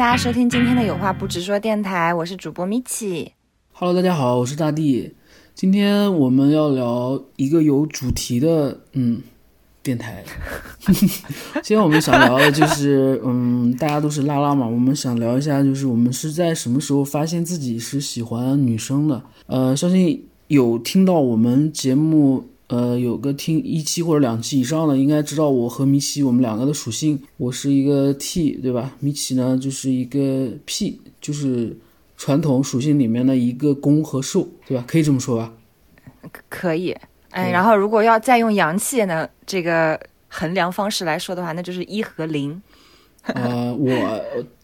大家收听今天的有话不直说电台，我是主播米奇。Hello，大家好，我是大地。今天我们要聊一个有主题的，嗯，电台。今天我们想聊的就是，嗯，大家都是拉拉嘛，我们想聊一下，就是我们是在什么时候发现自己是喜欢女生的？呃，相信有听到我们节目，呃，有个听一期或者两期以上的，应该知道我和米奇我们两个的属性。我是一个 T，对吧？米奇呢就是一个 P，就是。传统属性里面的一个攻和受，对吧？可以这么说吧？可以，哎，然后如果要再用阳气呢这个衡量方式来说的话，那就是一和零。呃，我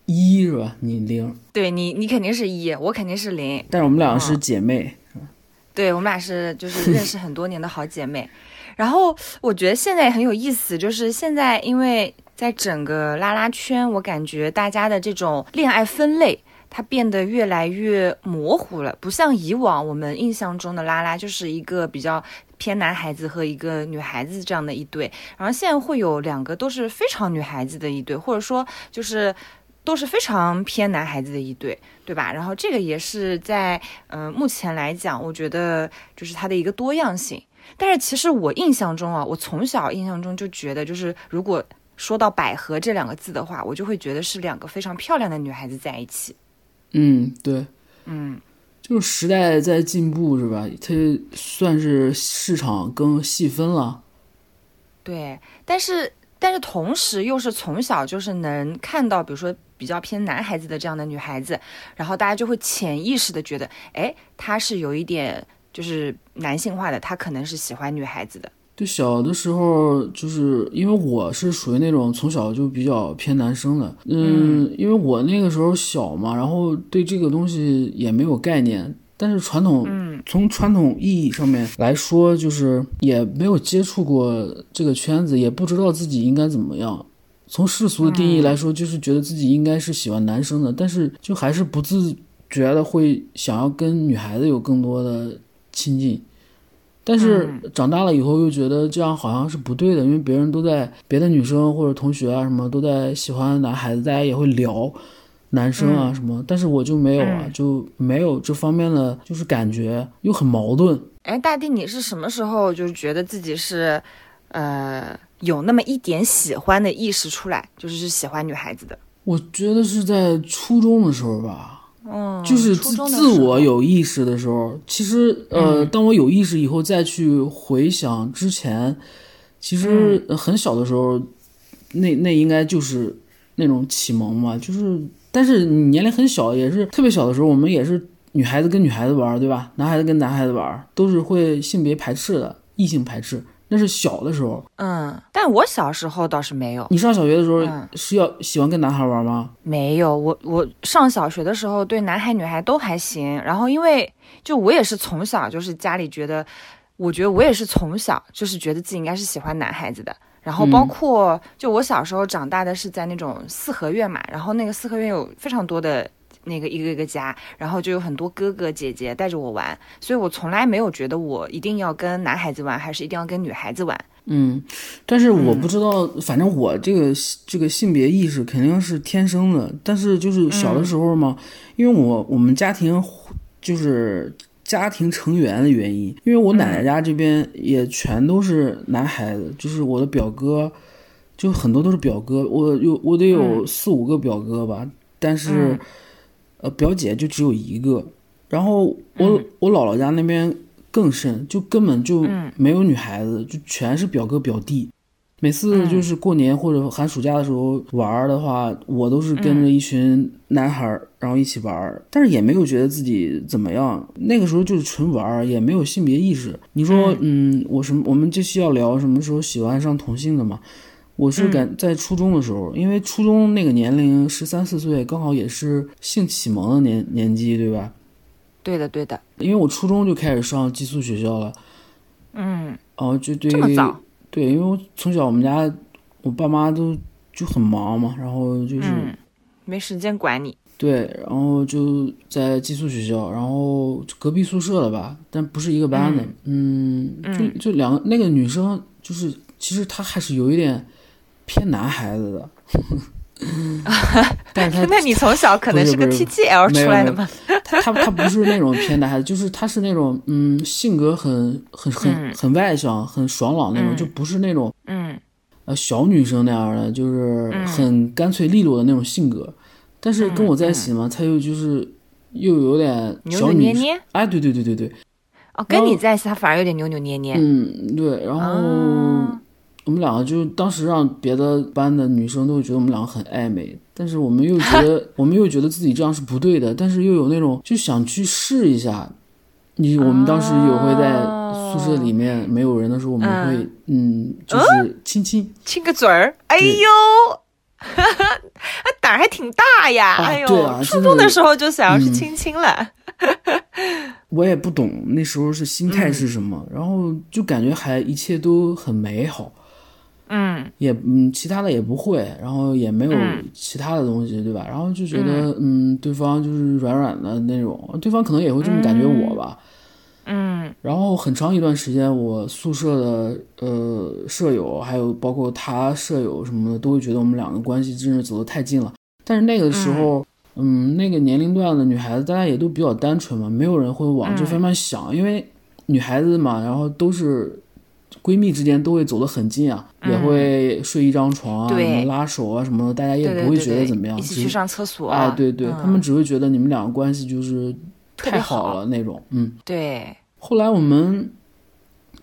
一是吧？你零？对你，你肯定是一，我肯定是零。但是我们两个是姐妹，哦、对我们俩是就是认识很多年的好姐妹。然后我觉得现在也很有意思，就是现在因为在整个拉拉圈，我感觉大家的这种恋爱分类。它变得越来越模糊了，不像以往我们印象中的拉拉就是一个比较偏男孩子和一个女孩子这样的一对，然后现在会有两个都是非常女孩子的一对，或者说就是都是非常偏男孩子的一对，对吧？然后这个也是在呃目前来讲，我觉得就是它的一个多样性。但是其实我印象中啊，我从小印象中就觉得，就是如果说到百合这两个字的话，我就会觉得是两个非常漂亮的女孩子在一起。嗯，对，嗯，就是时代在进步，是吧？它算是市场更细分了。对，但是但是同时又是从小就是能看到，比如说比较偏男孩子的这样的女孩子，然后大家就会潜意识的觉得，哎，她是有一点就是男性化的，她可能是喜欢女孩子的。对，小的时候就是因为我是属于那种从小就比较偏男生的，嗯，因为我那个时候小嘛，然后对这个东西也没有概念。但是传统，嗯，从传统意义上面来说，就是也没有接触过这个圈子，也不知道自己应该怎么样。从世俗的定义来说，就是觉得自己应该是喜欢男生的，但是就还是不自觉的会想要跟女孩子有更多的亲近。但是长大了以后又觉得这样好像是不对的，因为别人都在别的女生或者同学啊什么都在喜欢男孩子，大家也会聊男生啊什么，但是我就没有啊，就没有这方面的就是感觉，又很矛盾。哎，大地，你是什么时候就是觉得自己是呃有那么一点喜欢的意识出来，就是是喜欢女孩子的？我觉得是在初中的时候吧。嗯，就是自自我有意识的时候，其实呃，嗯、当我有意识以后再去回想之前，其实很小的时候，嗯、那那应该就是那种启蒙嘛。就是，但是你年龄很小，也是特别小的时候，我们也是女孩子跟女孩子玩，对吧？男孩子跟男孩子玩，都是会性别排斥的，异性排斥。那是小的时候，嗯，但我小时候倒是没有。你上小学的时候嗯是要喜欢跟男孩玩吗？没有，我我上小学的时候对男孩女孩都还行。然后因为就我也是从小就是家里觉得，我觉得我也是从小就是觉得自己应该是喜欢男孩子的。然后包括就我小时候长大的是在那种四合院嘛，然后那个四合院有非常多的。那个一个一个家，然后就有很多哥哥姐姐带着我玩，所以我从来没有觉得我一定要跟男孩子玩，还是一定要跟女孩子玩。嗯，但是我不知道，嗯、反正我这个这个性别意识肯定是天生的，但是就是小的时候嘛，嗯、因为我我们家庭就是家庭成员的原因，因为我奶奶家这边也全都是男孩子，就是我的表哥，就很多都是表哥，我有我得有四五个表哥吧，但是。嗯呃，表姐就只有一个，然后我、嗯、我姥姥家那边更甚，就根本就没有女孩子，嗯、就全是表哥表弟。每次就是过年或者寒暑假的时候玩的话，嗯、我都是跟着一群男孩，然后一起玩，但是也没有觉得自己怎么样。那个时候就是纯玩，也没有性别意识。你说，嗯，我什么？我们这期要聊什么时候喜欢上同性的嘛？我是感在初中的时候，嗯、因为初中那个年龄十三四岁，刚好也是性启蒙的年年纪，对吧？对的，对的。因为我初中就开始上寄宿学校了，嗯，哦，就对，这么早？对，因为我从小我们家我爸妈都就很忙嘛，然后就是、嗯、没时间管你。对，然后就在寄宿学校，然后隔壁宿舍了吧，但不是一个班的，嗯，嗯就就两个那个女生，就是其实她还是有一点偏男孩子的，但是他那你从小可能是个有没有出来的吗？他他他不是那种偏男孩子，就是他是那种嗯性格很很很嗯很外向、很爽朗那种，嗯就不是那种嗯呃小女生那样的，就是嗯很干脆利落的那种性格。但是跟我在一起嘛，他又就是又有点扭小女生，扭捏捏。哎，对对对对对，哦，跟你在一起，他反而有点扭扭捏捏。嗯对，然后。啊我们两个就当时让别的班的女生都会觉得我们两个很暧昧，但是我们又觉得 我们又觉得自己这样是不对的，但是又有那种就想去试一下。你我们当时有会在宿舍里面没有人的时候，我们会嗯，就是亲亲亲个嘴儿，哎对呦，他胆儿还挺大呀！啊哎呦，初中的时候就想要去嗯亲亲了。我也不懂那时候是心态嗯是什么，然后就感觉还一切都很美好，嗯。也嗯其他的也不会，然后也没有嗯。其他的东西，对吧？然后就觉得嗯对方就是软软的那种，对方可能也会这么感觉我吧。嗯。然后很长一段时间，我宿舍的呃舍友，还有包括他舍友什么的，都会觉得我们两个关系真是走得太近了。但是那个时候，嗯那个年龄段的女孩子，大家也都比较单纯嘛，没有人会往这方面想，因为女孩子嘛，然后都是闺蜜之间都会走得很近啊，也会睡一张床啊，什么拉手啊什么的，大家也不会觉得怎么样，只一起去上厕所啊，对对，嗯。他们只会觉得你们两个关系就是太好好。了那种，嗯。对，后来我们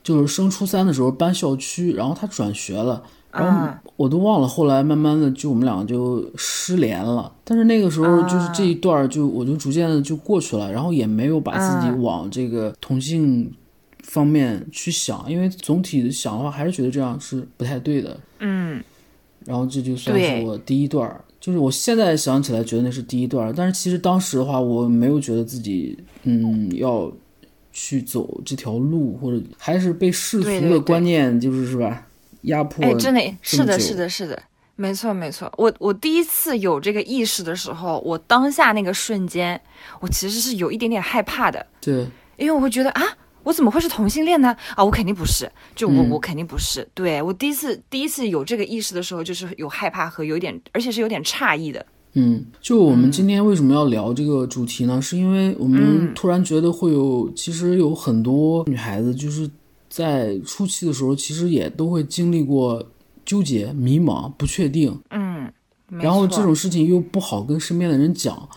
就是升初三的时候搬校区，然后他转学了，然后嗯我都忘了。后来慢慢的就我们两个就失联了，但是那个时候就是这一段就我就逐渐的就过去了，然后也没有把自己嗯。往这个同性方面去想，因为总体的想的话还是觉得这样是不太对的。嗯然后这就算是我第一段儿，就是我现在想起来觉得那是第一段儿，但是其实当时的话，我没有觉得自己嗯要去走这条路，或者还是被世俗的观念就是是吧压迫。哎，真的是的，是的，是的，没错，没错。我我第一次有这个意识的时候，我当下那个瞬间，我其实是有一点点害怕的，对，因为我会觉得啊，我怎么会是同性恋呢？啊，我肯定不是，就我、嗯我肯定不是。对我第一次第一次有这个意识的时候，就是有害怕和有点，而且是有点诧异的。嗯，就我们今天为什么要聊这个主题呢？是因为我们嗯突然觉得会有，其实有很多女孩子就是在初期的时候，其实也都会经历过纠结、迷茫、不确定。嗯，然后这种事情又不好跟身边的人讲，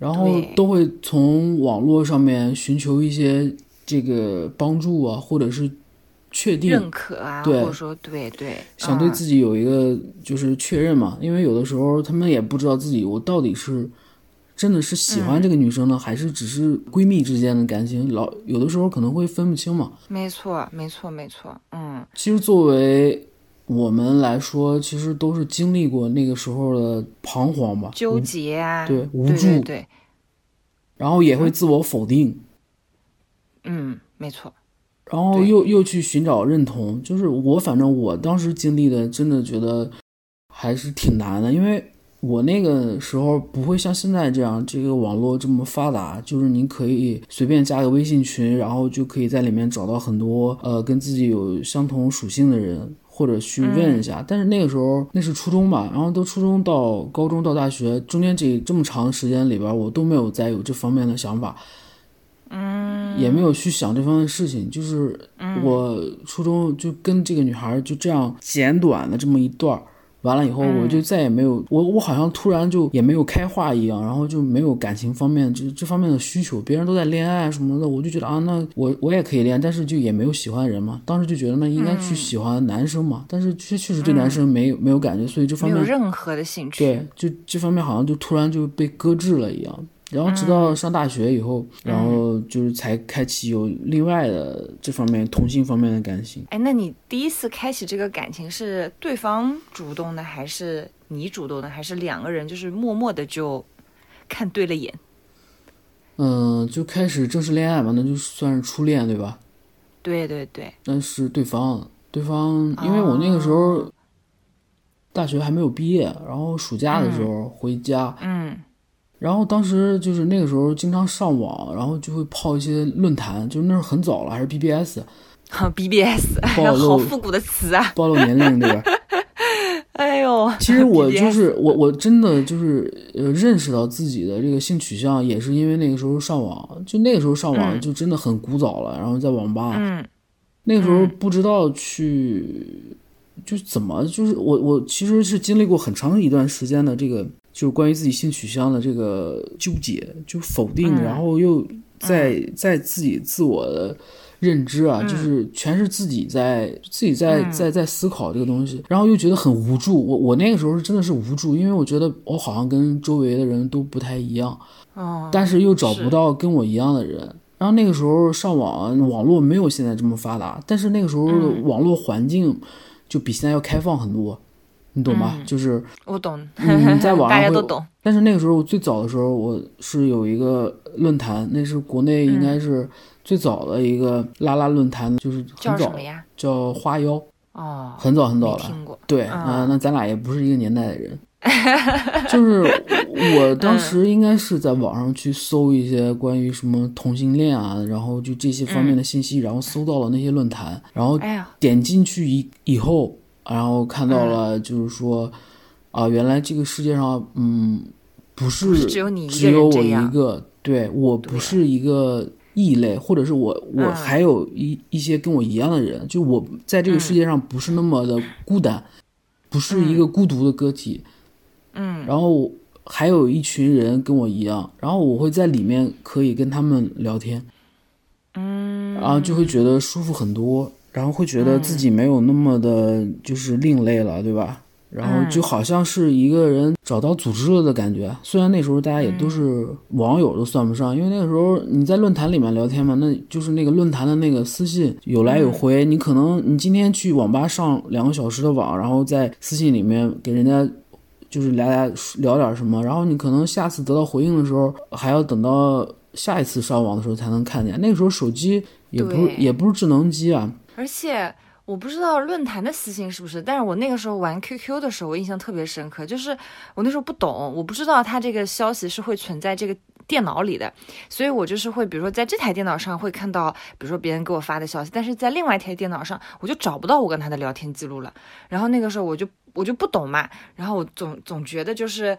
然后都会从网络上面寻求一些这个帮助啊，或者是确定，认可啊，对或者说对对，想对嗯自己有一个就是确认嘛。因为有的时候他们也不知道自己我到底是真的是喜嗯欢这个女生呢，还是只是闺蜜之间的感情，老有的时候可能会分不清嘛。没错，没错，没错，嗯，其实作为我们来说，其实都是经历过那个时候的彷徨吧，纠结啊，对无对对助对，然后也会自我否定。嗯，没错，然后又又去寻找认同，就是我反正我当时经历的，真的觉得还是挺难的，因为我那个时候不会像现在这样，这个网络这么发达，就是你可以随便加个微信群，然后就可以在里面找到很多呃跟自己有相同属性的人。或者去问一下，但是那个时候那是初中吧，然后都初中到高中到大学中间这这么长时间里边，我都没有再有这方面的想法，也没有去想这方面的事情，就是我初中就跟这个女孩就这样简短的这么一段儿，完了以后我就再也没有，我我好像突然就也没有开化一样，然后就没有感情方面这这方面的需求，别人都在恋爱什么的，我就觉得啊，那我我也可以恋，但是就也没有喜欢人嘛，当时就觉得那应该去喜欢男生嘛，但是确确实对男生没有没有感觉，所以这方面没有面任何的兴趣，对，就这方面好像就突然就被搁置了一样。然后直到上大学以后，然后就是才开启有另外的这方面同性方面的感情。哎，那你第一次开启这个感情是对方主动的，还是你主动的，还是两个人就是默默的就看对了眼？嗯，就开始正式恋爱嘛，那就算是初恋对吧？对对对，但是对方，对方，因为我那个时候大学还没有毕业，然后暑假的时候回家，嗯然后当时就是那个时候经常上网，然后就会泡一些论坛，就是那时候很早了，还是 BBS，好 BBS，哎呀，暴露好复古的词啊！暴露年龄对吧？哎呦，其实我就是我，我真的就是呃，认识到自己的这个性取向，也是因为那个时候上网，就那个时候上网嗯就真的很古早了，然后在网吧，嗯那个时候嗯不知道去，就怎么，就是我我其实是经历过很长一段时间的这个，就关于自己性取向的这个纠结，就否定，嗯然后又在在自己自我的认知啊，嗯就是全是自己在自己在嗯在在思考这个东西，然后又觉得很无助。我我那个时候是真的是无助，因为我觉得我好像跟周围的人都不太一样。哦，但是又找不到跟我一样的人。然后那个时候上网，网络没有现在这么发达，但是那个时候网络环境就比现在要开放很多，你懂吧？嗯就是我懂，嗯在网上 会大家都懂。但是那个时候最早的时候，我是有一个论坛，那是国内应该是最早的一个拉拉论坛，就是很早叫什么呀？叫花妖，哦，很早很早了。听过。对，嗯啊、那咱俩也不是一个年代的人。就是我当时应该是在网上去搜一些关于什么同性恋啊，然后就这些方面的信息，然后搜到了那些论坛，然后点进去以以后，然后看到了就是说，啊、原来这个世界上，嗯，不是只有你一个只有我一人这样个，对我不是一个异类，或者是我我嗯还有一一些跟我一样的人，就我在这个世界上不是那么的孤单，不是一个孤独的个体，嗯。然后还有一群人跟我一样，然后我会在里面可以跟他们聊天，嗯，然后就会觉得舒服很多，然后会觉得自己没有那么的就是另类了，对吧？然后就好像是一个人找到组织了的感觉。虽然那时候大家也都是网友，都算不上，因为那个时候你在论坛里面聊天嘛，那就是那个论坛的那个私信有来有回。你可能你今天去网吧上两个小时的网，然后在私信里面给人家就是来来聊点什么，然后你可能下次得到回应的时候，还要等到下一次上网的时候才能看见。那个时候手机也不是也不是智能机啊，而且我不知道论坛的私信是不是，但是我那个时候玩 QQ 的时候，我印象特别深刻，就是我那时候不懂，我不知道他这个消息是会存在这个电脑里的，所以我就是会，比如说在这台电脑上会看到，比如说别人给我发的消息，但是在另外一台电脑上我就找不到我跟他的聊天记录了。然后那个时候我就我就不懂嘛，然后我总总觉得就是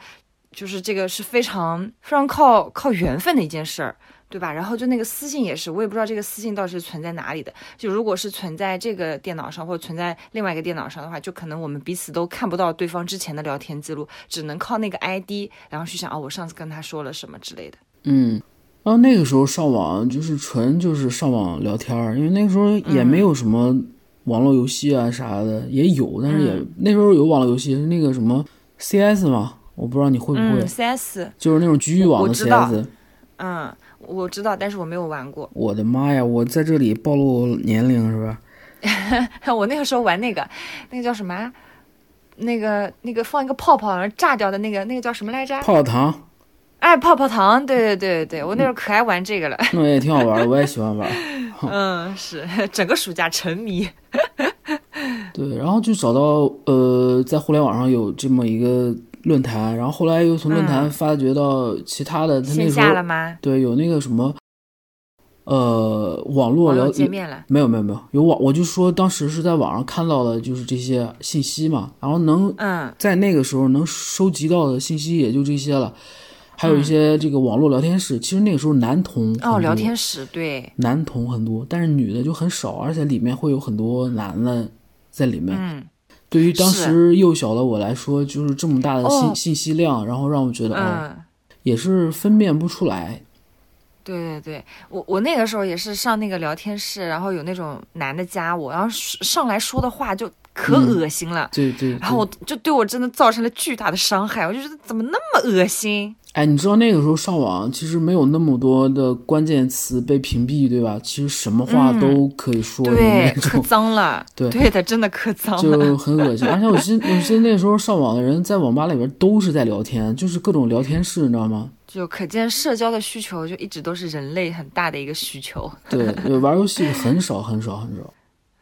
就是这个是非常非常靠靠缘分的一件事儿。对吧？然后就那个私信也是，我也不知道这个私信到底是存在哪里的。就如果是存在这个电脑上，或者存在另外一个电脑上的话，就可能我们彼此都看不到对方之前的聊天记录，只能靠那个 ID，然后去想哦，我上次跟他说了什么之类的。嗯，然后那个时候上网就是纯就是上网聊天儿，因为那个时候也没有什么网络游戏啊啥的，也有，但是也、那时候有网络游戏，是那个什么 CS 嘛，我不知道你会不会，嗯，CS，就是那种局域网的 CS。嗯，我知道，但是我没有玩过。我的妈呀！我在这里暴露年龄是吧？我那个时候玩那个，那个叫什么啊？那个那个放一个泡泡然后炸掉的那个，那个叫什么来着？泡泡糖哎，泡泡糖，对对对对，我那时候可爱玩这个了。那也挺好玩的，我也喜欢玩。嗯，是整个暑假沉迷。对，然后就找到呃，在互联网上有这么一个论坛，然后后来又从论坛发掘到其他的，他那线时候下了吗？对有那个什么呃网络聊网友见面了。没有没有没有有网，我就说当时是在网上看到的就是这些信息嘛，然后能嗯在那个时候能收集到的信息也就这些了，还有一些这个网络聊天室，其实那个时候男同很哦，聊天室对，男同很多，但是女的就很少，而且里面会有很多男的在里面。嗯对于当时幼小的我来说，就是这么大的信、哦。信息量，然后让我觉得，哦，嗯，也是分辨不出来。对对对，我我那个时候也是上那个聊天室，然后有那种男的加我，然后上来说的话就可嗯恶心了。对对对。然后我就对我真的造成了巨大的伤害，我就觉得怎么那么恶心？哎，你知道那个时候上网其实没有那么多的关键词被屏蔽，对吧？其实什么话都可以说的嗯对，可，脏了。对对的，真的可脏了。就很恶心。而且我记得，我记得那时候上网的人在网吧里边都是在聊天，就是各种聊天室，你知道吗？就可见社交的需求就一直都是人类很大的一个需求。对，对玩游戏很少很少很少，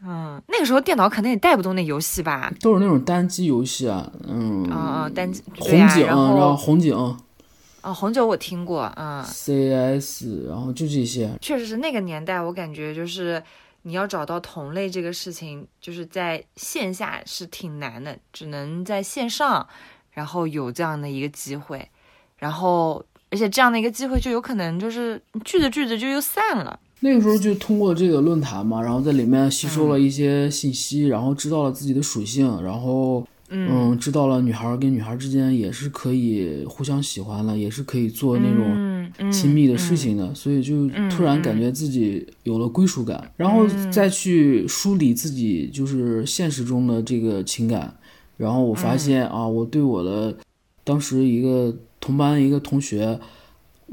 嗯，那个时候电脑可能也带不动那游戏吧？都是那种单机游戏啊，嗯，啊啊，单机红、警，然后红警啊，红酒我听过啊，CS，然后就这些。确实是那个年代，我感觉就是你要找到同类这个事情，就是在线下是挺难的，只能在线上，然后有这样的一个机会，然后而且这样的一个机会就有可能就是聚着聚着就又散了。那个时候就通过这个论坛嘛，然后在里面吸收了一些信息，然后知道了自己的属性，然后嗯，知道了女孩跟女孩之间也是可以互相喜欢了，也是可以做那种亲密的事情的，所以就突然感觉自己有了归属感，然后再去梳理自己就是现实中的这个情感，然后我发现啊，我对我的当时一个同班一个同学。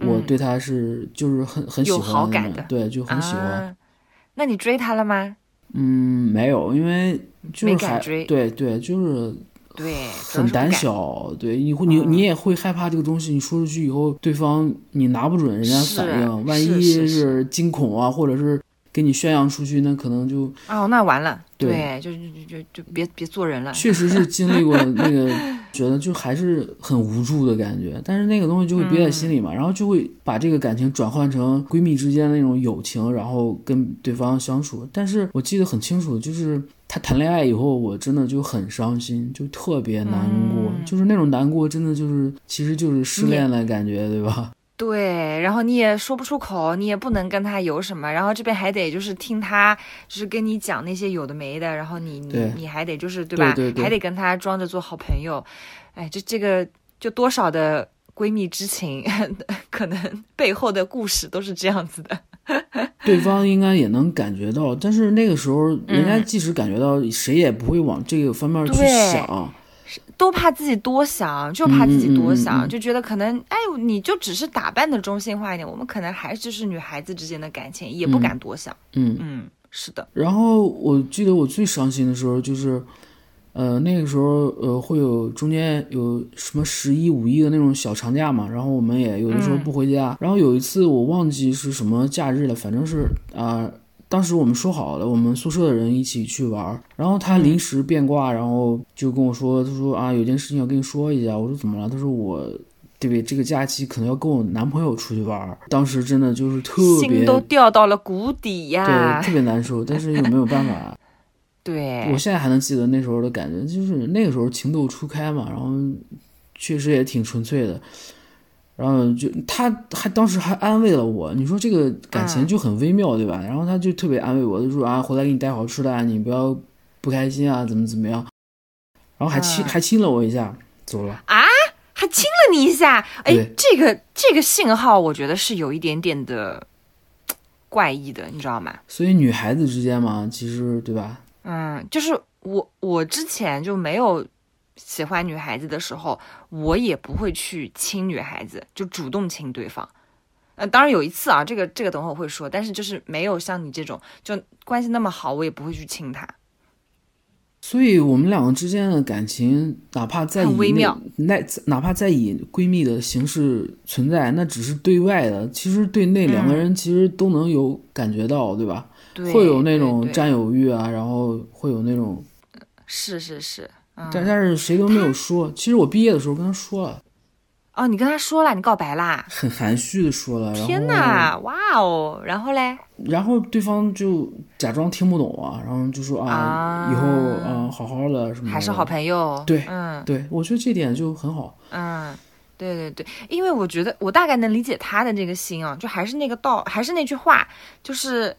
我对他是就是很很喜欢的，对，就很喜欢。那你追他了吗？嗯，没有，因为就是还追，对对，就是对，很胆小，对，你会你你也会害怕这个东西，你说出去以后，对方你拿不准人家反应，万一是惊恐啊，或者是。给你宣扬出去，那可能就哦，那完了，对，就就就就就别别做人了。确实是 经历过那个，觉得就还是很无助的感觉，但是那个东西就会憋在心里嘛，然后就会把这个感情转换成闺蜜之间的那种友情，然后跟对方相处。但是我记得很清楚，就是她谈恋爱以后，我真的就很伤心，就特别难过，就是那种难过，真的就是其实就是失恋的感觉，对吧？对，然后你也说不出口，你也不能跟他有什么，然后这边还得就是听他，就是跟你讲那些有的没的，然后你你你还得就是对吧，还得跟他装着做好朋友，哎，这这个就多少的闺蜜之情，可能背后的故事都是这样子的。对方应该也能感觉到，但是那个时候人家即使感觉到，谁也不会往这个方面去想。都怕自己多想，就怕自己多想，就觉得可能，哎，你就只是打扮的中性化一点，我们可能还是是女孩子之间的感情，也不敢多想。嗯嗯，是的。然后我记得我最伤心的时候就是，呃，那个时候呃会有中间有什么十一、五一的那种小长假嘛，然后我们也有的时候不回家。然后有一次我忘记是什么假日了，反正是啊。当时我们说好了，我们宿舍的人一起去玩，然后他临时变卦，然后就跟我说，他说啊，有件事情要跟你说一下。我说怎么了？他说我，对不对？这个假期可能要跟我男朋友出去玩。当时真的就是特别，心都掉到了谷底呀，对，特别难受，但是又没有办法。对，我现在还能记得那时候的感觉，就是那个时候情窦初开嘛，然后确实也挺纯粹的。然后就他还当时还安慰了我，你说这个感情就很微妙，对吧？然后他就特别安慰我，就说啊，回来给你带好吃的，啊你不要不开心啊，怎么怎么样。然后还亲还亲了我一下，走了啊，还亲了你一下，哎，这个这个信号我觉得是有一点点的怪异的，你知道吗？所以女孩子之间嘛，其实对吧？嗯，就是我我之前就没有。喜欢女孩子的时候，我也不会去亲女孩子，就主动亲对方。呃，当然有一次啊，这个这个等会我会说，但是就是没有像你这种就关系那么好，我也不会去亲她。所以，我们两个之间的感情，哪怕在以那哪怕在以闺蜜的形式存在，那只是对外的。其实对那两个人，其实都能有感觉到，对吧？会有那种占有欲啊，然后会有那种，是是是。但但是谁都没有说。其实我毕业的时候跟他说了。哦，你跟他说了，你告白啦？很含蓄的说了。天哪，哇哦！然后嘞？然后对方就假装听不懂啊，然后就说啊，以后啊，好好的什么。还是好朋友。对，嗯，对，我觉得这点就很好。嗯，对对对，因为我觉得我大概能理解他的这个心啊，就还是那个道，还是那句话，就是。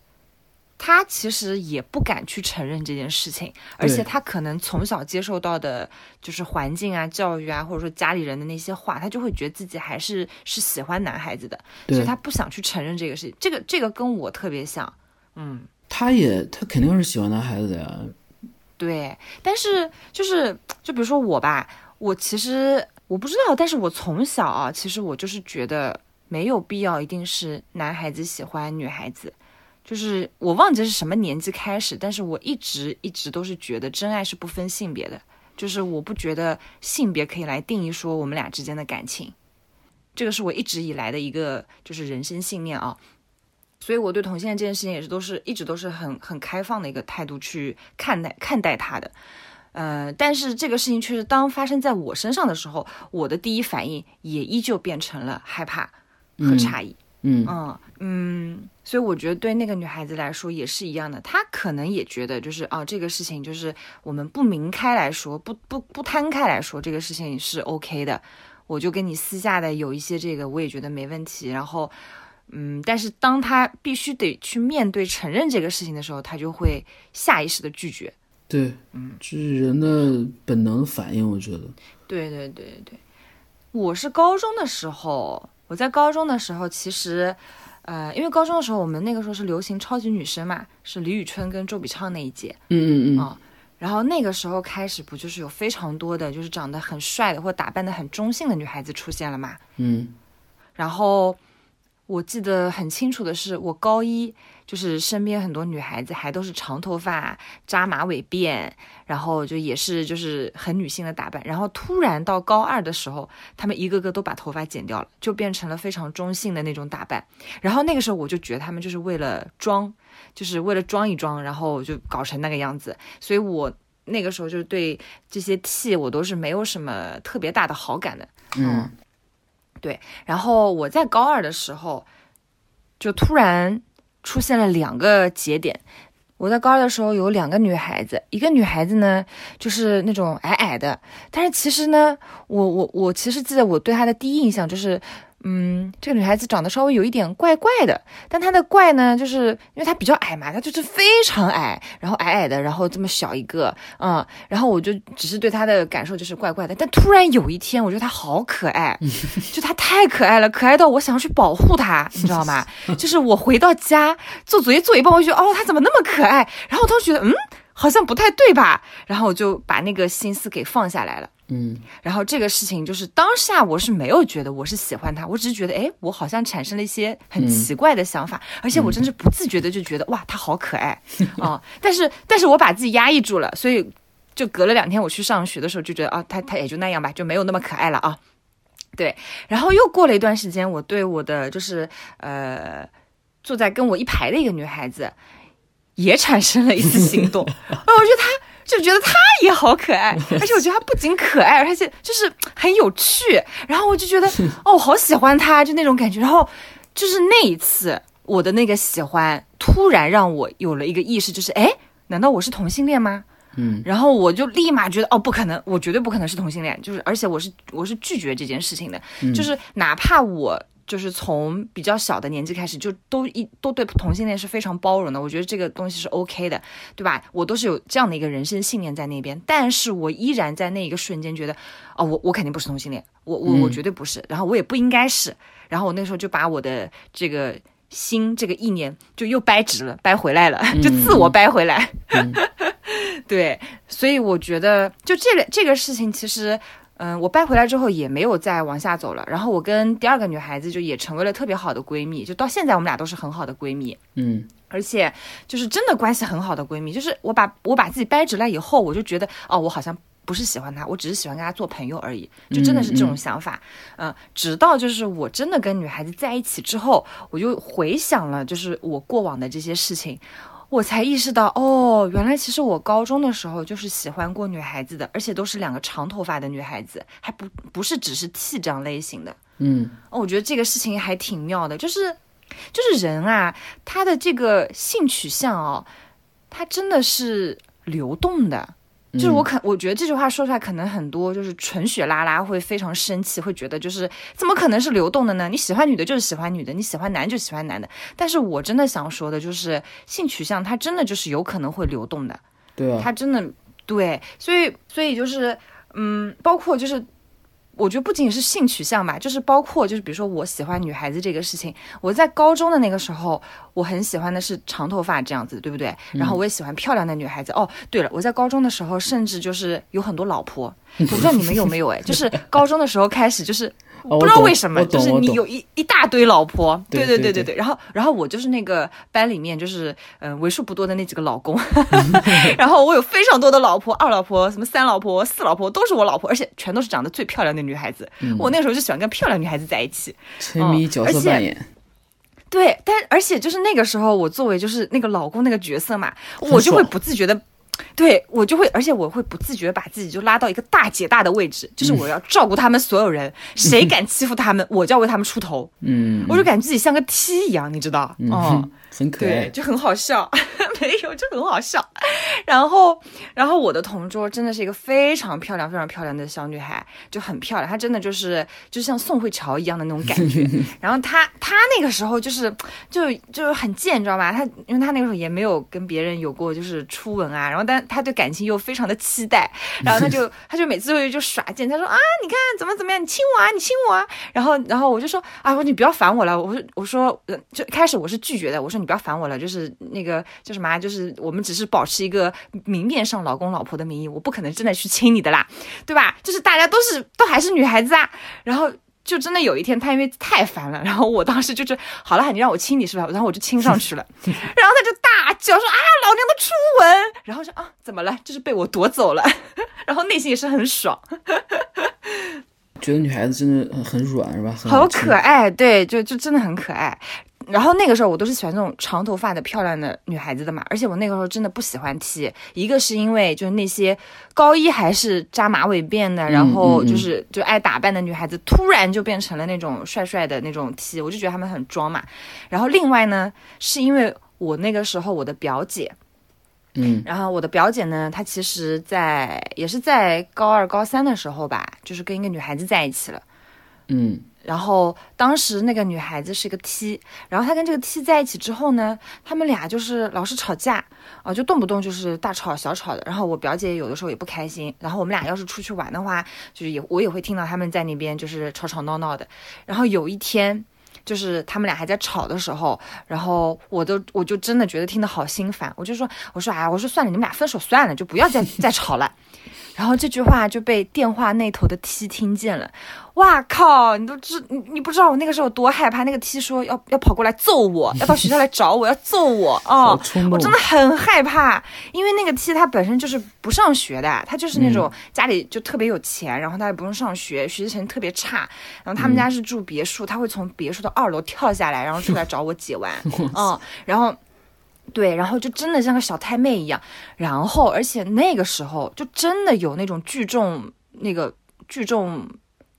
他其实也不敢去承认这件事情，而且他可能从小接受到的就是环境啊、教育啊，或者说家里人的那些话，他就会觉得自己还是是喜欢男孩子的，所以他不想去承认这个事情。这个这个跟我特别像，嗯，他也他肯定是喜欢男孩子的呀。对，但是就是就比如说我吧，我其实我不知道，但是我从小啊，其实我就是觉得没有必要一定是男孩子喜欢女孩子。就是我忘记是什么年纪开始，但是我一直一直都是觉得真爱是不分性别的，就是我不觉得性别可以来定义说我们俩之间的感情，这个是我一直以来的一个就是人生信念啊，所以我对同性恋这件事情也是都是一直都是很很开放的一个态度去看待看待他的，呃，但是这个事情确实当发生在我身上的时候，我的第一反应也依旧变成了害怕和诧异。嗯嗯嗯，所以我觉得对那个女孩子来说也是一样的，她可能也觉得就是啊，这个事情就是我们不明开来说，不不不摊开来说，这个事情是 OK 的，我就跟你私下的有一些这个，我也觉得没问题。然后，嗯，但是当她必须得去面对承认这个事情的时候，她就会下意识的拒绝。对，嗯，这是人的本能反应，我觉得。对对对对，我是高中的时候，我在高中的时候，其实，呃，因为高中的时候我们那个时候是流行超级女生嘛，是李宇春跟周笔畅那一届，嗯嗯嗯，啊。然后那个时候开始，不就是有非常多的就是长得很帅的或打扮的很中性的女孩子出现了嘛？嗯。然后我记得很清楚的是，我高一就是身边很多女孩子还都是长头发、扎马尾辫，然后就也是就是很女性的打扮。然后突然到高二的时候，她们一个个都把头发剪掉了，就变成了非常中性的那种打扮。然后那个时候我就觉得她们就是为了装，就是为了装一装，然后就搞成那个样子。所以我那个时候就对这些 T 我都是没有什么特别大的好感的。嗯对，然后我在高二的时候，就突然出现了两个节点。我在高二的时候有两个女孩子，一个女孩子呢就是那种矮矮的，但是其实呢，我我我其实记得我对她的第一印象就是，嗯，这个女孩子长得稍微有一点怪怪的，但她的怪呢，就是因为她比较矮嘛，她就是非常矮，然后矮矮的，然后这么小一个，嗯，然后我就只是对她的感受就是怪怪的，但突然有一天，我觉得她好可爱，就她太可爱了，可爱到我想要去保护她，你知道吗？就是我回到家做作业做一半，我就觉得哦，她怎么那么可爱？然后我当时觉得嗯，好像不太对吧？然后我就把那个心思给放下来了。嗯然后这个事情就是当下我是没有觉得我是喜欢他，我只是觉得哎，我好像产生了一些很奇怪的想法，而且我真是不自觉的就觉得哇，他好可爱啊、但是但是我把自己压抑住了，所以就隔了两天我去上学的时候就觉得啊，他他也就那样吧，就没有那么可爱了啊。对，然后又过了一段时间，我对我的就是呃坐在跟我一排的一个女孩子也产生了一次心动，哎，我觉得他就觉得他也好可爱，而且我觉得他不仅可爱，而且就是很有趣，然后我就觉得 哦，我好喜欢他，就那种感觉，然后就是那一次我的那个喜欢突然让我有了一个意识，就是哎，难道我是同性恋吗？嗯。然后我就立马觉得，哦，不可能，我绝对不可能是同性恋，就是而且我是我是拒绝这件事情的，就是哪怕我就是从比较小的年纪开始，就都一都对同性恋是非常包容的，我觉得这个东西是 OK 的，对吧？我都是有这样的一个人生信念在那边，但是我依然在那一个瞬间觉得，哦，我我肯定不是同性恋，我我我绝对不是，然后我也不应该是，然后我那时候就把我的这个。心这个意念就又掰直了，掰回来了，就自我掰回来。对，所以我觉得就这个这个事情，其实，嗯，我掰回来之后也没有再往下走了。然后我跟第二个女孩子就也成为了特别好的闺蜜，就到现在我们俩都是很好的闺蜜。嗯而且就是真的关系很好的闺蜜，就是我把我把自己掰直了以后，我就觉得哦，我好像不是喜欢她，我只是喜欢跟她做朋友而已，就真的是这种想法。嗯、直到就是我真的跟女孩子在一起之后，我就回想了就是我过往的这些事情。我才意识到，哦，原来其实我高中的时候就是喜欢过女孩子的，而且都是两个长头发的女孩子，还不不是只是 T 这样类型的。嗯哦，我觉得这个事情还挺妙的，就是就是人啊，他的这个性取向哦，他真的是流动的。就是我可，我觉得这句话说出来，可能很多就是纯血拉拉会非常生气，会觉得就是怎么可能是流动的呢？你喜欢女的就是喜欢女的，你喜欢男就喜欢男的。但是我真的想说的就是，性取向它真的就是有可能会流动的。对啊，他真的对，所以所以就是嗯，包括就是。我觉得不仅仅是性取向吧，就是包括就是比如说我喜欢女孩子这个事情，我在高中的那个时候，我很喜欢的是长头发这样子，对不对？然后我也喜欢漂亮的女孩子。哦，对了，我在高中的时候甚至就是有很多老婆，我不知道你们有没有哎，就是高中的时候开始就是哦不知道为什么，就是你有一一大堆老婆，对对对对对对。然后然后我就是那个班里面就是嗯、呃为数不多的那几个老公，然后我有非常多的老婆，二老婆、什么三老婆、四老婆都是我老婆，而且全都是长得最漂亮的女孩子。我那时候就喜欢跟漂亮女孩子在一起。沉迷角色扮演，对，但而且就是那个时候，我作为就是那个老公那个角色嘛，我就会不自觉的对我就会，而且我会不自觉把自己就拉到一个大姐大的位置，就是我要照顾他们所有人，谁敢欺负他们，我就要为他们出头。嗯，我就感觉自己像个 T 一样，你知道？哦，很可爱对，，就很好笑，没有就很好笑。然后，然后我的同桌真的是一个非常漂亮、非常漂亮的小女孩，就很漂亮。她真的就是就像宋慧乔一样的那种感觉。然后她她那个时候就是就就是很贱，你知道吗？她因为她那个时候也没有跟别人有过就是初吻啊，然后但她对感情又非常的期待，然后她就 她就每次就就耍贱，她说啊，你看怎么怎么样，你亲我啊，你亲我啊。然后然后我就说啊，我说你不要烦我了，我说我说呃就开始我是拒绝的，我说你不要烦我了，就是那个叫什么啊，就是我们只是保持一个明面上老公老婆的名义，我不可能真的去亲你的啦，对吧？就是大家都是都还是女孩子啊，然后。就真的有一天，他因为太烦了，然后我当时就是好了，你让我亲你是吧？然后我就亲上去了，然后他就大叫说啊，老娘的初吻，然后说啊，怎么了？就是被我夺走了，然后内心也是很爽，觉得女孩子真的很很软是吧？很好亲可爱，对，就就真的很可爱。然后那个时候我都是喜欢那种长头发的漂亮的女孩子的嘛，而且我那个时候真的不喜欢 T，一个是因为就是那些高一还是扎马尾辫的，然后就是就爱打扮的女孩子，突然就变成了那种帅帅的那种 T，我就觉得他们很装嘛。然后另外呢，是因为我那个时候我的表姐，嗯。然后我的表姐呢，她其实在也是在高二高三的时候吧，就是跟一个女孩子在一起了。嗯然后当时那个女孩子是一个 T，然后她跟这个 T 在一起之后呢，他们俩就是老是吵架，啊、就动不动就是大吵小吵的。然后我表姐有的时候也不开心，然后我们俩要是出去玩的话，就是也我也会听到他们在那边就是吵吵闹闹的。然后有一天。就是他们俩还在吵的时候，然后我都我就真的觉得听得好心烦，我就说我说哎，我说算了，你们俩分手算了，就不要再 再吵了。然后这句话就被电话那头的 T 听见了，哇靠！你都知你你不知道我那个时候有多害怕，那个 T 说要要跑过来揍我，要到学校来找我，要揍我哦，好冲动我真的很害怕，因为那个 T 他本身就是不上学的，他就是那种家里就特别有钱，然后他也不用上学，学习成绩特别差，然后他们家是住别墅，他会从别墅的二楼跳下来，然后出来找我姐玩，嗯，然后。对，然后就真的像个小太妹一样，然后而且那个时候就真的有那种聚众那个聚众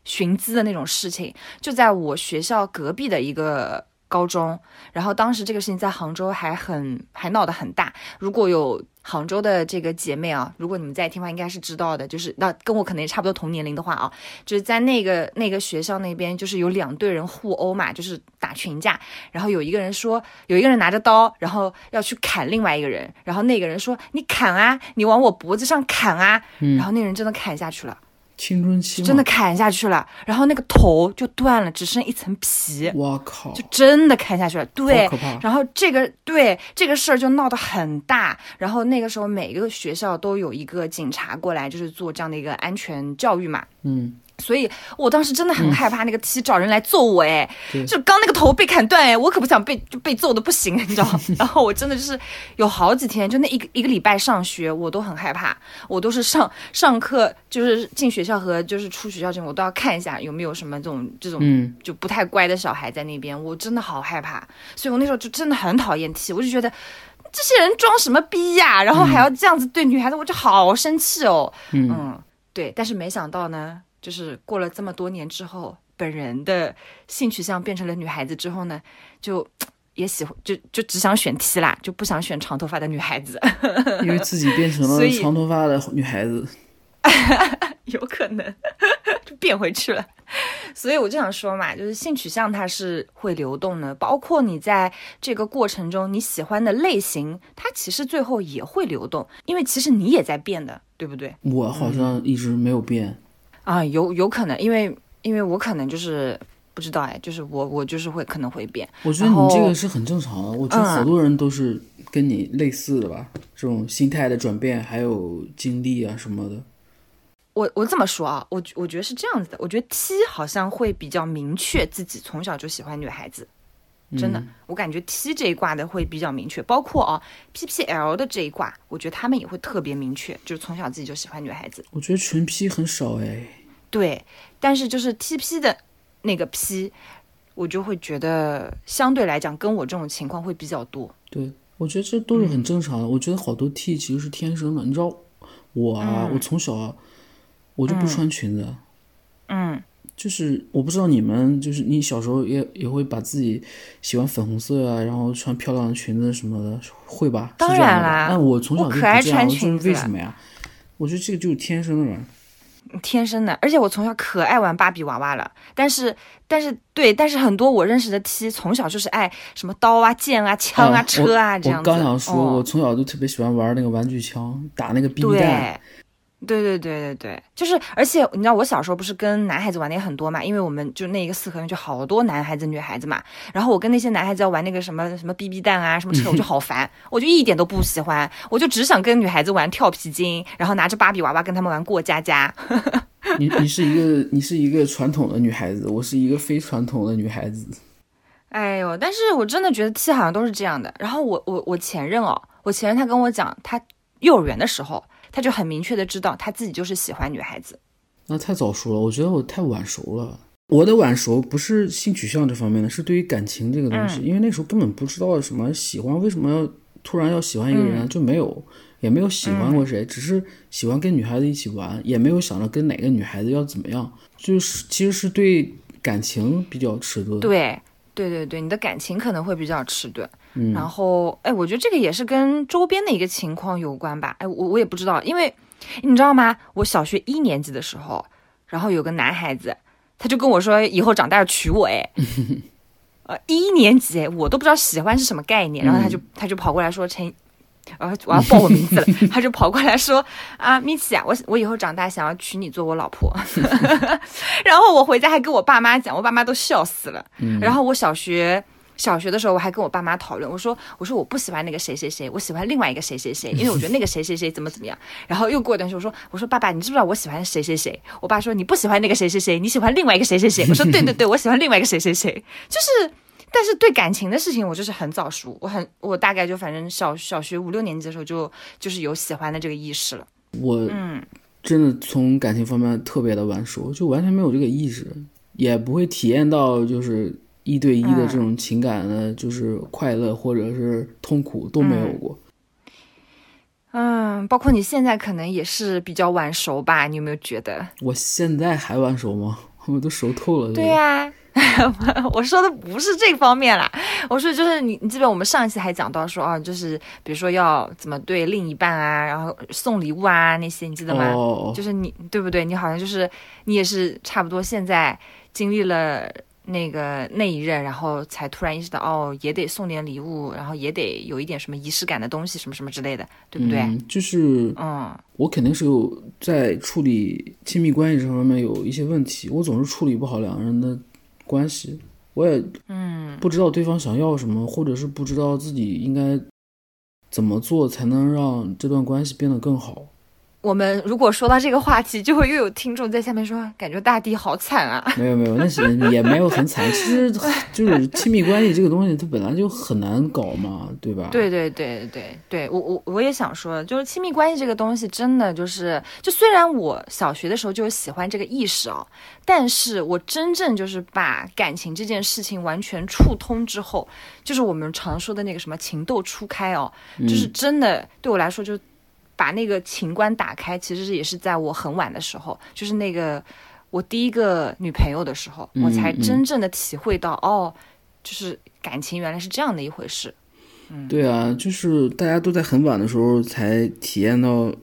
寻资的那种事情，就在我学校隔壁的一个高中，然后当时这个事情在杭州还很还闹得很大。如果有杭州的这个姐妹啊，如果你们在听的话，应该是知道的，就是那跟我可能也差不多同年龄的话啊，就是在那个那个学校那边，就是有两队人互殴嘛，就是打群架，然后有一个人说，有一个人拿着刀，然后要去砍另外一个人，然后那个人说你砍啊，你往我脖子上砍啊，然后那个人真的砍下去了。青春期真的，砍下去了，然后那个头就断了，只剩一层皮，我靠，就真的砍下去了。对。然后这个对这个事儿就闹得很大，然后那个时候每个学校都有一个警察过来，就是做这样的一个安全教育嘛。嗯，所以我当时真的很害怕那个 T 找人来揍我，哎、对就刚那个头被砍断，哎，我可不想被就被揍的不行，你知道吗？然后我真的就是有好几天，就那一个一个礼拜上学，我都很害怕，我都是上上课就是进学校和就是出学校这种，我都要看一下有没有什么这种这种嗯就不太乖的小孩在那边，我真的好害怕，所以我那时候就真的很讨厌 T，我就觉得。这些人装什么逼呀、然后还要这样子对女孩子，我就好生气哦。嗯嗯，对，但是没想到呢，就是过了这么多年之后，本人的性取向变成了女孩子之后呢，就也喜欢，就就只想选 T 啦，就不想选长头发的女孩子，因为自己变成了 长头发的女孩子，有可能就变回去了。所以我就想说嘛，就是性取向它是会流动的，包括你在这个过程中你喜欢的类型，它其实最后也会流动，因为其实你也在变的，对不对？我好像一直没有变，啊，有有可能，因为因为我可能就是不知道哎，就是我我就是会可能会变，我觉得你这个是很正常的，我觉得嗯好多人都是跟你类似的吧，这种心态的转变，还有经历啊什么的。我我这么说啊，我我觉得是这样子的，我觉得 T 好像会比较明确自己从小就喜欢女孩子，真的，我感觉 T 这一挂的会比较明确，包括啊 PPL 的这一挂，我觉得他们也会特别明确，就是从小自己就喜欢女孩子。我觉得纯 P 很少哎，对，但是就是 TP 的那个 P，我就会觉得相对来讲跟我这种情况会比较多。对，我觉得这都是很正常的。我觉得好多 T 其实是天生的。你知道我啊，我从小啊，我就不穿裙子。嗯，就是我不知道你们，就是你小时候也也会把自己喜欢粉红色啊，然后穿漂亮的裙子什么的，会吧？当然啦。那我从小就不可爱这样，穿裙子。为什么呀？我觉得这个就是天生的吧。天生的，而且我从小可爱玩芭比娃娃了。但是，但是，对，但是很多我认识的 T 从小就是爱什么刀啊、剑啊、枪啊、车啊这样子。我刚想说，我从小就特别喜欢玩那个玩具枪，打那个 BB 弹。对对对对对，就是，而且你知道，我小时候不是跟男孩子玩的也很多嘛，因为我们就那一个四合院就好多男孩子、女孩子嘛。然后我跟那些男孩子要玩那个什么什么 BB 弹啊，什么车，我就好烦，我就一点都不喜欢，我就只想跟女孩子玩跳皮筋，然后拿着芭比娃娃跟他们玩过家家。你你是一个你是一个传统的女孩子，我是一个非传统的女孩子。哎呦，但是我真的觉得 T 好像都是这样的。然后我我我前任哦，我前任他跟我讲，他幼儿园的时候。他就很明确的知道他自己就是喜欢女孩子，那太早熟了。我觉得我太晚熟了。我的晚熟不是性取向这方面的，是对于感情这个东西。因为那时候根本不知道什么喜欢，为什么要突然要喜欢一个人，就没有，也没有喜欢过谁，只是喜欢跟女孩子一起玩，也没有想着跟哪个女孩子要怎么样，就是其实是对感情比较迟钝。对。对对对，你的感情可能会比较迟钝，然后哎，我觉得这个也是跟周边的一个情况有关吧。哎，我我也不知道，因为你知道吗？我小学一年级的时候，然后有个男孩子，他就跟我说以后长大要娶我。哎，呃，一年级，我都不知道喜欢是什么概念，然后他就他就跑过来说陈。呃，我要报我名字了，他就跑过来说啊，米奇啊，我我以后长大想要娶你做我老婆。然后我回家还跟我爸妈讲，我爸妈都笑死了。然后我小学小学的时候，我还跟我爸妈讨论，我说我说我不喜欢那个谁谁谁，我喜欢另外一个谁谁谁，因为我觉得那个谁谁谁怎么怎么样。然后又过一段时间，我说我说爸爸，你知不知道我喜欢谁谁谁？我爸说你不喜欢那个谁谁谁，你喜欢另外一个谁谁谁。我说对对对，我喜欢另外一个谁谁谁，就是。但是对感情的事情，我就是很早熟，我很我大概就反正小小学五六年级的时候就就是有喜欢的这个意识了。我嗯，真的从感情方面特别的晚熟，就完全没有这个意识，也不会体验到就是一对一的这种情感的，就是快乐或者是痛苦都没有过。嗯，包括你现在可能也是比较晚熟吧？你有没有觉得？我现在还晚熟吗？我都熟透了。对呀。我说的不是这方面啦，我说就是你，你记得我们上一期还讲到说啊，就是比如说要怎么对另一半啊，然后送礼物啊那些，你记得吗？就是你对不对？你好像就是你也是差不多现在经历了那个那一任，然后才突然意识到哦，也得送点礼物，然后也得有一点什么仪式感的东西，什么什么之类的，对不对？就是嗯，我肯定是有在处理亲密关系这方面有一些问题，我总是处理不好两个人的。关系，我也嗯不知道对方想要什么，或者是不知道自己应该怎么做才能让这段关系变得更好。我们如果说到这个话题，就会又有听众在下面说，感觉大地好惨啊。没有没有，那是也没有很惨。其实 就是亲密关系这个东西，它本来就很难搞嘛，对吧？对对对对对，我我我也想说，就是亲密关系这个东西，真的就是，就虽然我小学的时候就有喜欢这个意识哦，但是我真正就是把感情这件事情完全触通之后，就是我们常说的那个什么情窦初开哦，就是真的对我来说就。把那个情关打开，其实也是在我很晚的时候，就是那个我第一个女朋友的时候，我才真正的体会到，哦，就是感情原来是这样的一回事。嗯，对啊，就是大家都在很晚的时候才体验到，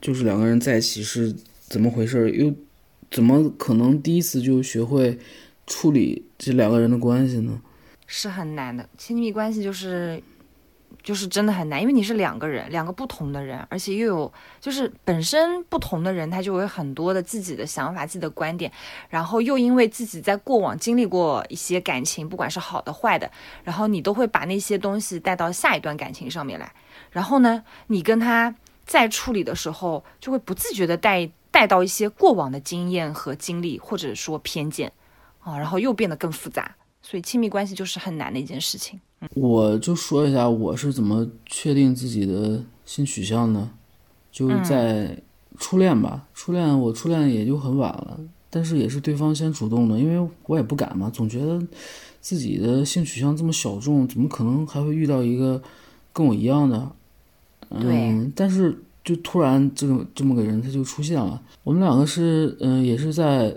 就是两个人在一起是怎么回事，又怎么可能第一次就学会处理这两个人的关系呢？是很难的，亲密关系就是。就是真的很难，因为你是两个人，两个不同的人，而且又有就是本身不同的人，他就有很多的自己的想法、自己的观点，然后又因为自己在过往经历过一些感情，不管是好的坏的，然后你都会把那些东西带到下一段感情上面来，然后呢，你跟他在处理的时候，就会不自觉的带带到一些过往的经验和经历，或者说偏见，啊，然后又变得更复杂，所以亲密关系就是很难的一件事情。我就说一下我是怎么确定自己的性取向呢？就在初恋吧，初恋我初恋也就很晚了，但是也是对方先主动的，因为我也不敢嘛，总觉得自己的性取向这么小众，怎么可能还会遇到一个跟我一样的，对嗯，但是就突然这种这么个人他就出现了。我们两个是嗯、也是在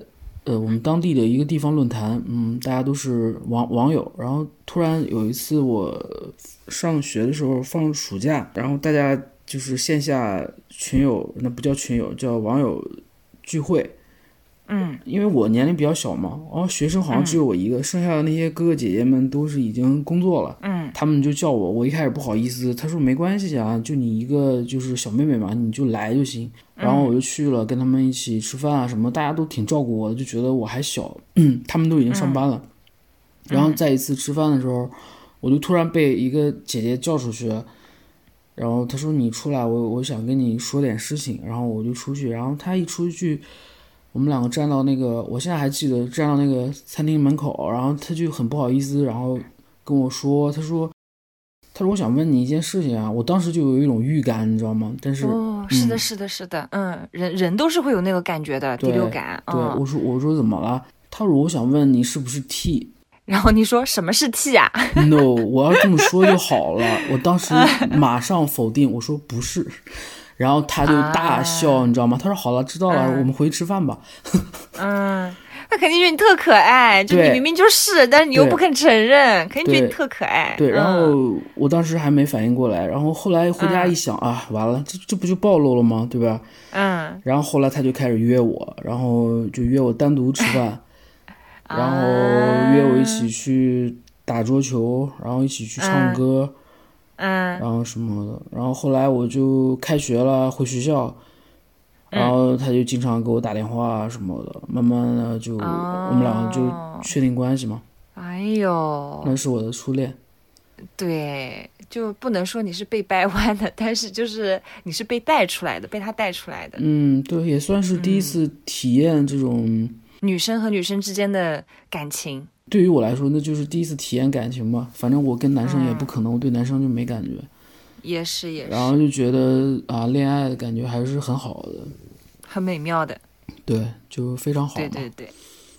呃我们当地的一个地方论坛，嗯，大家都是网网友。然后突然有一次我上学的时候放暑假，然后大家就是线下群友，那不叫群友，叫网友聚会。嗯因为我年龄比较小嘛，然后学生好像只有我一个，剩下的那些哥哥姐姐们都是已经工作了。嗯他们就叫我，我一开始不好意思，他说没关系啊，就你一个就是小妹妹嘛，你就来就行。然后我就去了，跟他们一起吃饭啊什么，大家都挺照顾我的，就觉得我还小，嗯，他们都已经上班了。然后在一次吃饭的时候，我就突然被一个姐姐叫出去，然后她说你出来，我我想跟你说点事情，然后我就出去，然后她一出去。我们两个站到那个，我现在还记得站到那个餐厅门口，然后他就很不好意思，然后跟我说，他说，他说我想问你一件事情啊，我当时就有一种预感，你知道吗？但是，哦，是的，嗯是的，是的，嗯，人人都是会有那个感觉的，第六感，对嗯。我说我说怎么了？他说我想问你是不是 T？然后你说什么是 T 啊？No，我要这么说就好了。我当时马上否定，我说不是，然后他就大笑，你知道吗？他说好了，知道了，我们回去吃饭吧。嗯，他肯定觉得你特可爱，就你明明就是，但是你又不肯承认，肯定觉得你特可爱。对，然嗯后我当时还没反应过来，然后后来回家一想、啊，完了，这这不就暴露了吗？对吧？嗯，然后后来他就开始约我，然后就约我单独吃饭，然后约我一起去打桌球，然后一起去唱歌。嗯。然后什么的，然后后来我就开学了，回学校，然后他就经常给我打电话啊什么的，慢慢的就、我们两个就确定关系嘛，哎呦，那是我的初恋。对，就不能说你是被掰弯的，但是就是你是被带出来的，被他带出来的。嗯，对，也算是第一次体验这种，女生和女生之间的感情，对于我来说那就是第一次体验感情吧。反正我跟男生也不可能，我对男生就没感觉，也是也是然后就觉得啊，恋爱的感觉还是很好的，很美妙的。对，就非常好。对对对，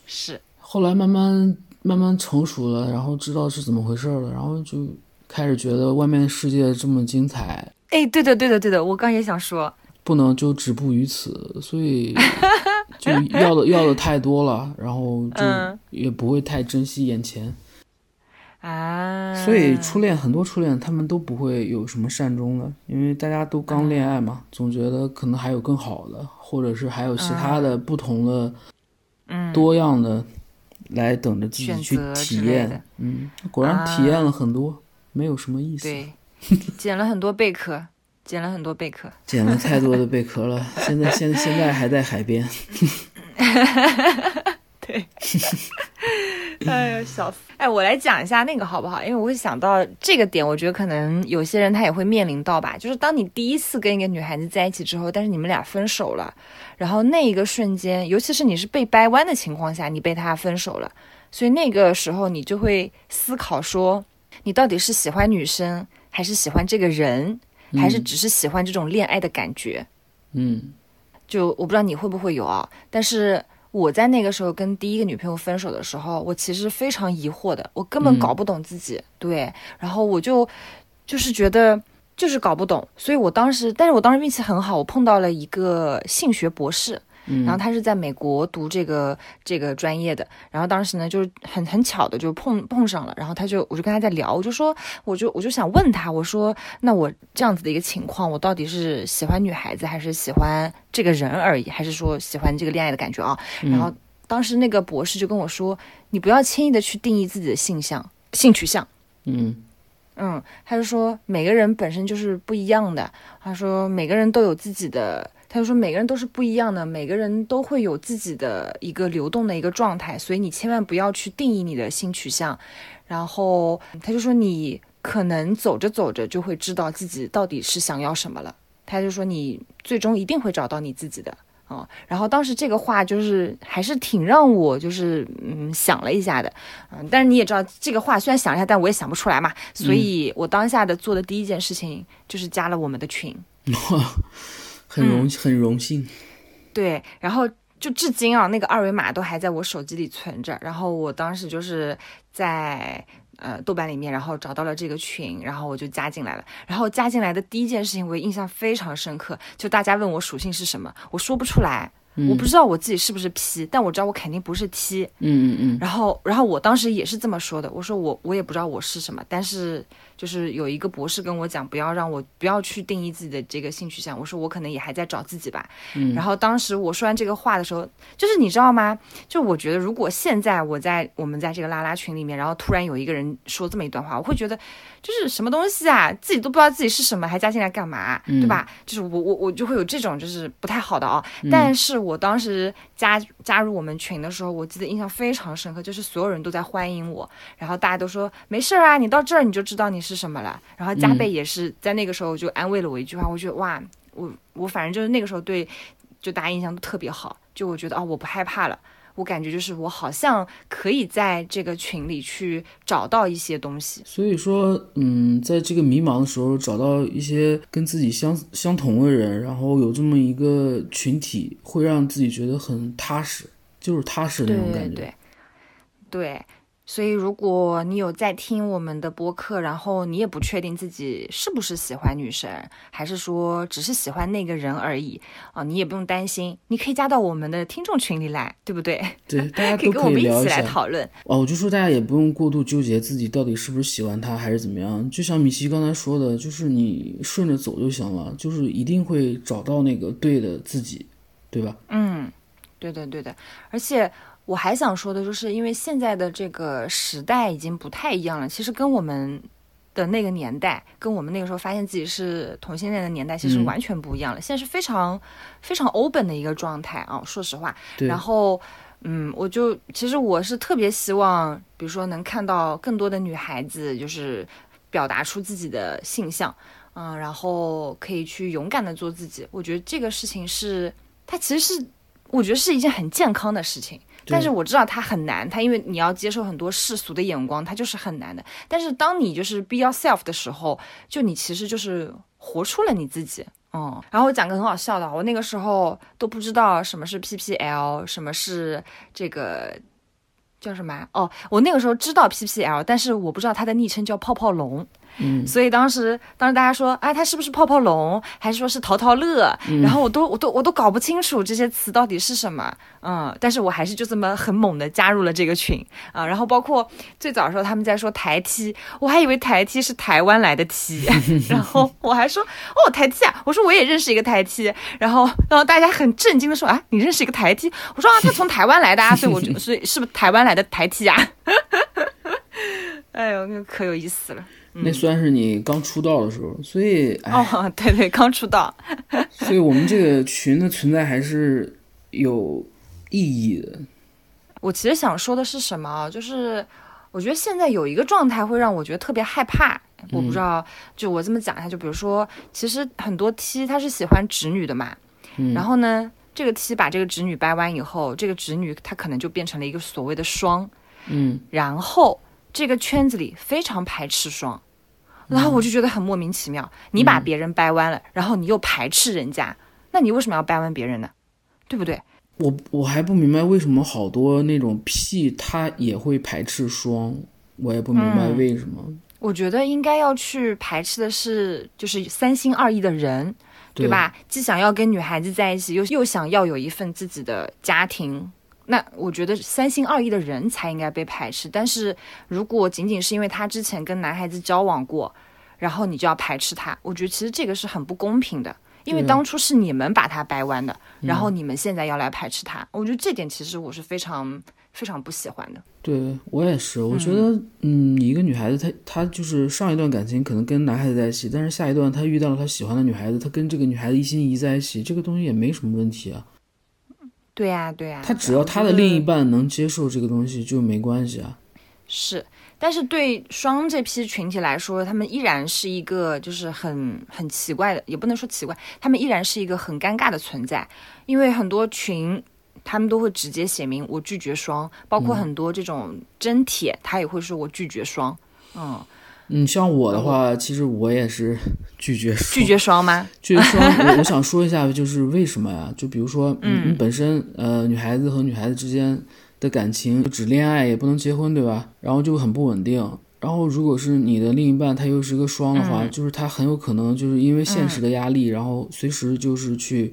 是。后来慢慢慢慢成熟了，然后知道是怎么回事了，然后就开始觉得外面的世界这么精彩，哎，对的对的对的，我刚也想说，不能就止步于此，所以 就要的要的太多了，然后就嗯也不会太珍惜眼前。啊，所以初恋很多初恋他们都不会有什么善终的，因为大家都刚恋爱嘛，总觉得可能还有更好的，或者是还有其他的不同的、嗯多样的来等着自己去体验。嗯，果然体验了很多，没有什么意思。对，捡了很多贝壳，捡了很多贝壳。捡了太多的贝壳了，现在现现在还在海边。对哎呀，笑死！哎，我来讲一下那个好不好？因为我会想到这个点，我觉得可能有些人他也会面临到吧，就是当你第一次跟一个女孩子在一起之后，但是你们俩分手了，然后那一个瞬间，尤其是你是被掰弯的情况下，你被他分手了，所以那个时候你就会思考说，你到底是喜欢女生，还是喜欢这个人，还是只是喜欢这种恋爱的感觉？嗯就我不知道你会不会有啊，但是我在那个时候跟第一个女朋友分手的时候，我其实非常疑惑的，我根本嗯搞不懂自己，对，然后我就就是觉得就是搞不懂，所以我当时，但是我当时运气很好，我碰到了一个性学博士。嗯，然后他是在美国读这个这个专业的，然后当时呢就是很很巧的就碰碰上了，然后他就我就跟他在聊，我就说我就我就想问他，我说那我这样子的一个情况，我到底是喜欢女孩子还是喜欢这个人而已，还是说喜欢这个恋爱的感觉啊？然后当时那个博士就跟我说，你不要轻易的去定义自己的性向、性取向。嗯嗯，他就说每个人本身就是不一样的。他说每个人都有自己的，他就说每个人都是不一样的，每个人都会有自己的一个流动的一个状态，所以你千万不要去定义你的性取向。然后他就说你可能走着走着就会知道自己到底是想要什么了。他就说你最终一定会找到你自己的。啊、然后当时这个话就是还是挺让我就是嗯想了一下的，嗯，但是你也知道这个话虽然想了一下，但我也想不出来嘛，所以我当下的做的第一件事情就是加了我们的群，很荣、很荣幸。对，然后就至今啊，那个二维码都还在我手机里存着。然后我当时就是在呃豆瓣里面，然后找到了这个群，然后我就加进来了。然后加进来的第一件事情，我印象非常深刻，就大家问我属性是什么，我说不出来，我不知道我自己是不是 P，但我知道我肯定不是 T。嗯嗯嗯。然后，然后我当时也是这么说的，我说我我也不知道我是什么，但是。就是有一个博士跟我讲，不要让我不要去定义自己的这个性取向。我说我可能也还在找自己吧。嗯。然后当时我说完这个话的时候，就是你知道吗？就我觉得，如果现在我在我们在这个拉拉群里面，然后突然有一个人说这么一段话，我会觉得就是什么东西啊，自己都不知道自己是什么，还加进来干嘛？对吧？就是我我我就会有这种就是不太好的啊。但是我当时加加入我们群的时候，我记得印象非常深刻，就是所有人都在欢迎我，然后大家都说没事啊，你到这儿你就知道你。是什么了？然后加倍也是在那个时候就安慰了我一句话，我觉得哇，我我反正就是那个时候对，就大家印象都特别好，就我觉得哦，我不害怕了，我感觉就是我好像可以在这个群里去找到一些东西。所以说，嗯，在这个迷茫的时候，找到一些跟自己相相同的人，然后有这么一个群体，会让自己觉得很踏实，就是踏实的那种感觉。对，对。所以，如果你有在听我们的播客，然后你也不确定自己是不是喜欢女神，还是说只是喜欢那个人而已啊，你也不用担心，你可以加到我们的听众群里来，对不对？对，大家 可以跟我们一起来讨论。哦，我就说大家也不用过度纠结自己到底是不是喜欢他还是怎么样，就像米奇刚才说的，就是你顺着走就行了，就是一定会找到那个对的自己，对吧？嗯，对的，对的，而且。我还想说的就是，因为现在的这个时代已经不太一样了。其实跟我们的那个年代，跟我们那个时候发现自己是同性恋的年代，其实完全不一样了。现在是非常非常 open 的一个状态啊，说实话。然后，嗯，我就其实我是特别希望，比如说能看到更多的女孩子，就是表达出自己的性向，嗯，然后可以去勇敢的做自己。我觉得这个事情是，它其实是，我觉得是一件很健康的事情。但是我知道它很难，它因为你要接受很多世俗的眼光，它就是很难的。但是当你就是 be yourself 的时候，就你其实就是活出了你自己，嗯。然后我讲个很好笑的，我那个时候都不知道什么是 PPL，什么是这个叫什么哦，我那个时候知道 PPL，但是我不知道它的昵称叫泡泡龙。嗯，所以当时，当时大家说，哎，他是不是泡泡龙，还是说是淘淘乐？然后我都，我都，我都搞不清楚这些词到底是什么。嗯，但是我还是就这么很猛的加入了这个群啊。然后包括最早的时候他们在说台梯我还以为台梯是台湾来的梯 然后我还说，哦，台梯啊，我说我也认识一个台梯然后，然后大家很震惊的说，啊，你认识一个台梯我说啊，他从台湾来的啊，所以我就，所以是不是台湾来的台梯啊？哎呦，那可有意思了。那算是你刚出道的时候，所以哦，对对，刚出道，所以我们这个群的存在还是有意义的。我其实想说的是什么？就是我觉得现在有一个状态会让我觉得特别害怕。我不知道，就我这么讲一下，就比如说，其实很多 T 他是喜欢直女的嘛，然后呢，这个 T 把这个直女掰弯以后，这个直女她可能就变成了一个所谓的双，嗯，然后这个圈子里非常排斥双。然后我就觉得很莫名其妙，你把别人掰弯了，然后你又排斥人家，那你为什么要掰弯别人呢？对不对？我我还不明白为什么好多那种 P 他也会排斥双，我也不明白为什么。我觉得应该要去排斥的是，就是三心二意的人，对吧？既想要跟女孩子在一起，又又想要有一份自己的家庭。那我觉得三心二意的人才应该被排斥，但是如果仅仅是因为他之前跟男孩子交往过，然后你就要排斥他，我觉得其实这个是很不公平的，因为当初是你们把他掰弯的，然后你们现在要来排斥他，我觉得这点其实我是非常非常不喜欢的。对我也是，我觉得，嗯，一个女孩子她她就是上一段感情可能跟男孩子在一起，但是下一段她遇到了她喜欢的女孩子，她跟这个女孩子一心一意在一起，这个东西也没什么问题啊。对呀，对呀，他只要他的另一半能接受这个东西就没关系啊。是，但是对双这批群体来说，他们依然是一个就是很很奇怪的，也不能说奇怪，他们依然是一个很尴尬的存在。因为很多群，他们都会直接写明我拒绝双，包括很多这种真帖，他也会说我拒绝双。嗯，嗯，像我的话，其实我也是 拒绝拒绝双吗？拒绝双，我我 想说一下，就是为什么呀？就比如说，嗯，本身呃，女孩子和女孩子之间的感情只恋爱也不能结婚，对吧？然后就很不稳定。然后如果是你的另一半他又是个双的话，就是他很有可能就是因为现实的压力，然后随时就是去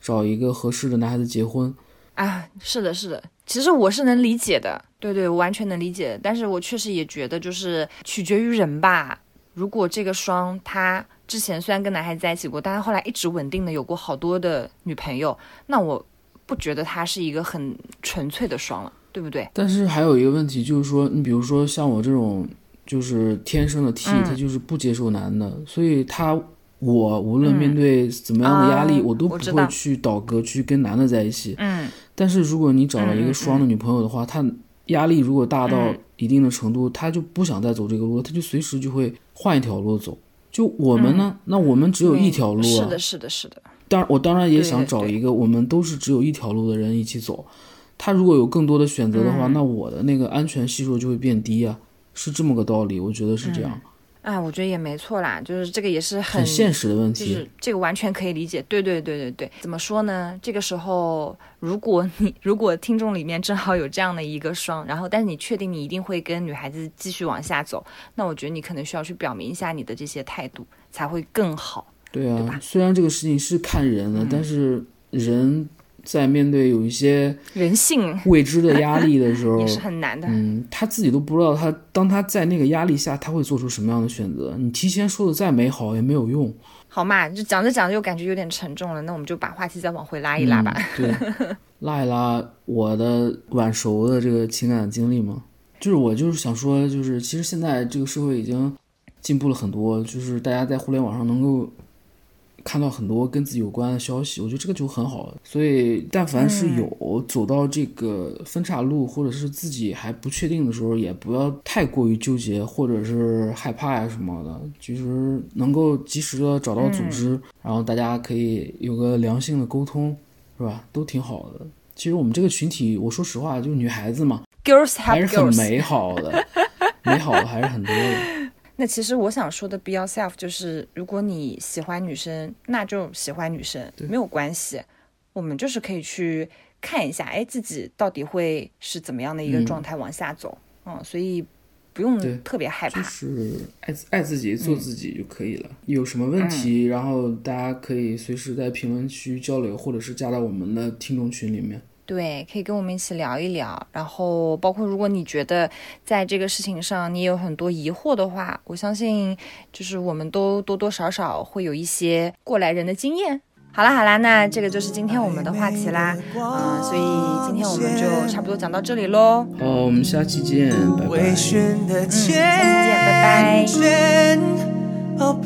找一个合适的男孩子结婚。啊，是的，是的，其实我是能理解的，对对，我完全能理解。但是我确实也觉得，就是取决于人吧。如果这个双他之前虽然跟男孩子在一起过，但是后来一直稳定的有过好多的女朋友，那我不觉得他是一个很纯粹的双了，对不对？但是还有一个问题就是说，你比如说像我这种就是天生的 T，他就是不接受男的，所以他。我无论面对怎么样的压力，我都不会去倒戈去跟男的在一起。嗯，但是如果你找了一个双的女朋友的话，她压力如果大到一定的程度，她就不想再走这个路，她就随时就会换一条路走。就我们呢，那我们只有一条路。是的，是的，是的。当然，我当然也想找一个我们都是只有一条路的人一起走。他如果有更多的选择的话，那我的那个安全系数就会变低啊，是这么个道理。我觉得是这样。哎，我觉得也没错啦，就是这个也是很现实的问题，就是这个完全可以理解。对对对对对，怎么说呢？这个时候，如果你 如果听众里面正好有这样的一个双，然后但是你确定你一定会跟女孩子继续往下走，那我觉得你可能需要去表明一下你的这些态度，才会更好。对啊，虽然这个事情是看人的，但是人。在面对有一些人性未知的压力的时候，也是很难的。嗯，他自己都不知道，他当他在那个压力下，他会做出什么样的选择？你提前说的再美好也没有用。好嘛，就讲着讲着又感觉有点沉重了，那我们就把话题再往回拉一拉吧。对，拉一拉我的晚熟的这个情感经历嘛，就是我就是想说，就是其实现在这个社会已经进步了很多，就是大家在互联网上能够。看到很多跟自己有关的消息，我觉得这个就很好。所以，但凡是有走到这个分岔路，或者是自己还不确定的时候，也不要太过于纠结，或者是害怕呀什么的。其实能够及时的找到组织，然后大家可以有个良性的沟通，是吧？都挺好的。其实我们这个群体，我说实话，就女孩子嘛，girls 还是很美好的，美好的还是很多的。那其实我想说的 be yourself 就是，如果你喜欢女生，那就喜欢女生，没有关系。我们就是可以去看一下，哎，自己到底会是怎么样的一个状态往下走，嗯，所以不用特别害怕，就是爱爱自己，做自己就可以了。有什么问题，然后大家可以随时在评论区交流，或者是加到我们的听众群里面。对，可以跟我们一起聊一聊。然后，包括如果你觉得在这个事情上你有很多疑惑的话，我相信就是我们都多多少少会有一些过来人的经验。好啦好啦，那这个就是今天我们的话题啦。嗯，所以今天我们就差不多讲到这里喽。好，我们下期见，拜拜。嗯，下期见，拜拜。红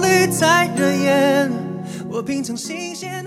绿太惹眼，我品尝新鲜。